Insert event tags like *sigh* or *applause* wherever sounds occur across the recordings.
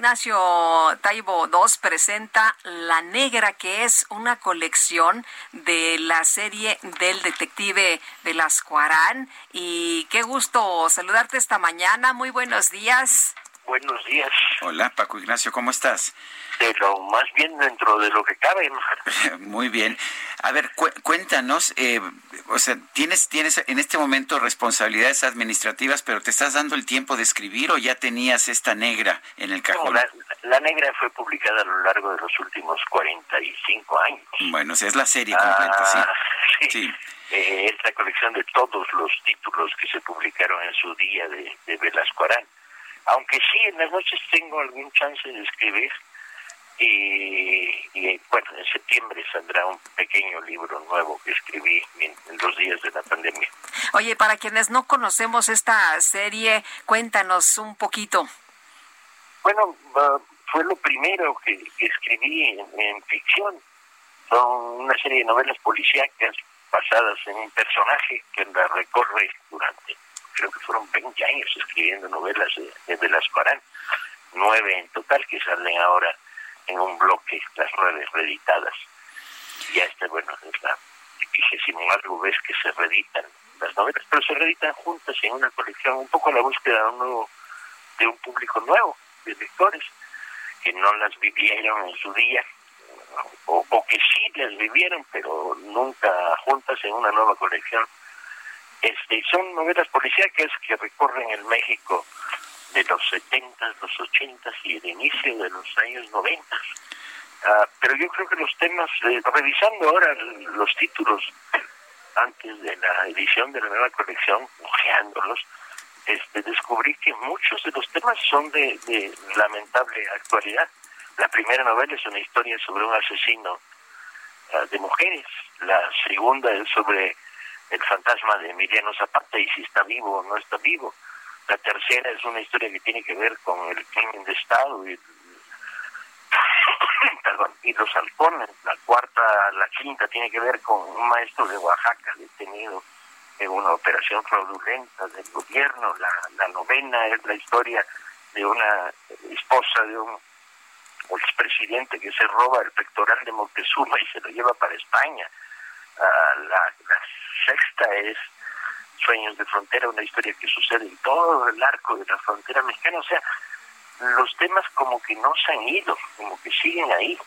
Ignacio Taibo II presenta La Negra, que es una colección de la serie del detective Velasco Arán. Y qué gusto saludarte esta mañana. Muy buenos días. Buenos días. Hola, Paco Ignacio, ¿cómo estás? Pero más bien dentro de lo que cabe. *laughs* Muy bien. A ver, cuéntanos, eh, o sea, ¿tienes, tienes en este momento responsabilidades administrativas, pero te estás dando el tiempo de escribir o ya tenías esta negra en el cajón? No, la, negra fue publicada a lo largo de los últimos 45 años. Bueno, o sea, es la serie completa, sí. Ah, sí. Eh, es la colección de todos los títulos que se publicaron en su día de, de Velasco Arán aunque sí en las noches tengo algún chance de escribir y, bueno, en septiembre saldrá un pequeño libro nuevo que escribí en, los días de la pandemia. Oye, para quienes no conocemos esta serie, cuéntanos un poquito. Bueno, fue lo primero que, escribí en, ficción. Son una serie de novelas policíacas basadas en un personaje que la recorre durante creo que fueron 20 años escribiendo novelas de, de Velasco Arán, nueve en total que salen ahora en un bloque, las nueve reeditadas. Ya este, bueno, es la vigésimo algo vez que se reeditan las novelas, pero se reeditan juntas en una colección, un poco a la búsqueda de un, público nuevo, de lectores, que no las vivieron en su día, o que sí las vivieron, pero nunca juntas en una nueva colección este, son novelas policíacas que recorren el México de los 70, los 80 y el inicio de los años 90. Ah, pero yo creo que los temas, eh, revisando ahora los títulos antes de la edición de la nueva colección, ojeándolos, este, descubrí que muchos de los temas son de, de lamentable actualidad. La primera novela es una historia sobre un asesino ah, de mujeres, la segunda es sobre el fantasma de Emiliano Zapata y si está vivo o no está vivo. La tercera es una historia que tiene que ver con el crimen de Estado *coughs* y, los halcones. La cuarta, la quinta tiene que ver con un maestro de Oaxaca detenido en una operación fraudulenta del gobierno. La, la novena es la historia de una esposa de un expresidente que se roba el pectoral de Montezuma y se lo lleva para España. Uh, la, sexta es Sueños de Frontera, una historia que sucede en todo el arco de la frontera mexicana. O sea, los temas como que no se han ido, como que siguen ahí.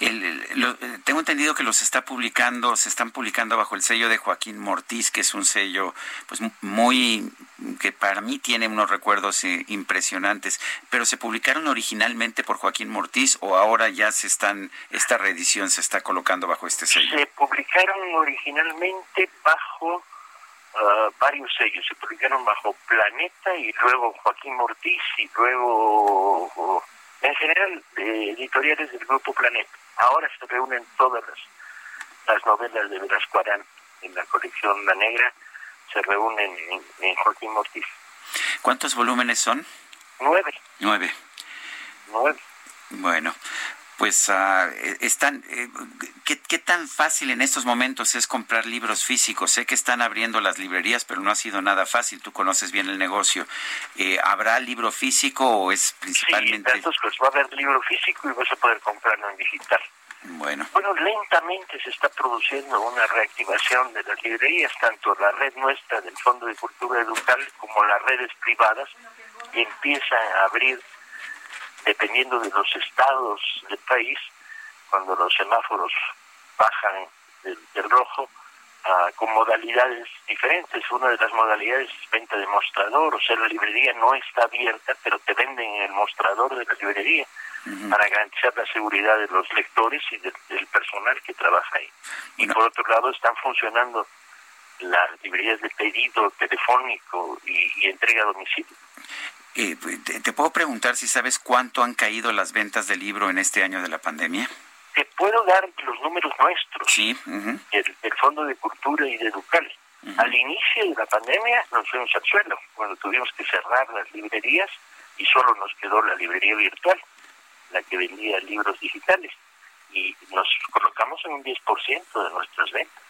El, tengo entendido que los está publicando, se están publicando bajo el sello de Joaquín Mortiz, que es un sello pues muy que para mí tiene unos recuerdos eh, impresionantes, pero se publicaron originalmente por Joaquín Mortiz o ahora ya se están esta reedición se está colocando bajo este sello. Se publicaron originalmente bajo ah, varios sellos, se publicaron bajo Planeta y luego Joaquín Mortiz y luego en general editoriales del grupo Planeta. Ahora se reúnen todas las, novelas de Velasco Arán en la colección La Negra, se reúnen en, Joaquín Mortiz. ¿Cuántos volúmenes son? Nueve. Nueve. Nueve. Bueno, pues uh, están eh, ¿qué, ¿qué, tan fácil en estos momentos es comprar libros físicos sé que están abriendo las librerías pero no ha sido nada fácil tú conoces bien el negocio eh, habrá libro físico o es principalmente sí, pues va a haber libro físico y vas a poder comprarlo en digital bueno bueno lentamente se está produciendo una reactivación de las librerías tanto la red nuestra del Fondo de Cultura Educal como las redes privadas empiezan a abrir dependiendo de los estados del país, cuando los semáforos bajan del, rojo, uh, con modalidades diferentes. Una de las modalidades es venta de mostrador, o sea, la librería no está abierta, pero te venden en el mostrador de la librería para garantizar la seguridad de los lectores y del personal que trabaja ahí. Y por otro lado, están funcionando las librerías de pedido telefónico y, entrega a domicilio. Eh, pues, te, puedo preguntar si sabes cuánto han caído las ventas de libro en este año de la pandemia? Te puedo dar los números nuestros. Sí. el, Fondo de Cultura y de Educal. Al inicio de la pandemia nos fuimos al suelo, cuando tuvimos que cerrar las librerías y solo nos quedó la librería virtual, la que vendía libros digitales. Y nos colocamos en un 10% de nuestras ventas.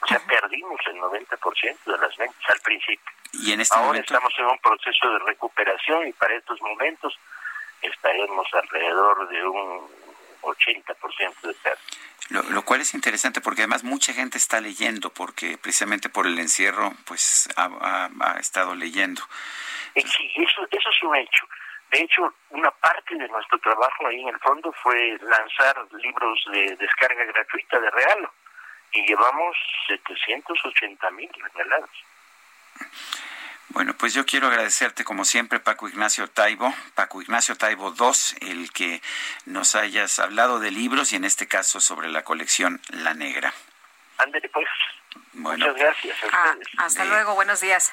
O sea, perdimos el 90% de las ventas al principio. ¿Y en este Ahora estamos en un proceso de recuperación y para estos momentos estaremos alrededor de un 80% de pérdida. Lo, lo, cual es interesante porque además mucha gente está leyendo porque precisamente por el encierro pues ha, estado leyendo. Eh, sí, eso, eso es un hecho. De hecho, una parte de nuestro trabajo ahí en el fondo fue lanzar libros de descarga gratuita de regalo y llevamos 780 mil regalados. Bueno, pues yo quiero agradecerte como siempre, Paco Ignacio Taibo, Paco Ignacio Taibo II, el que nos hayas hablado de libros y en este caso sobre la colección La Negra. Ándale pues. Muchas gracias a ah, hasta luego, buenos días.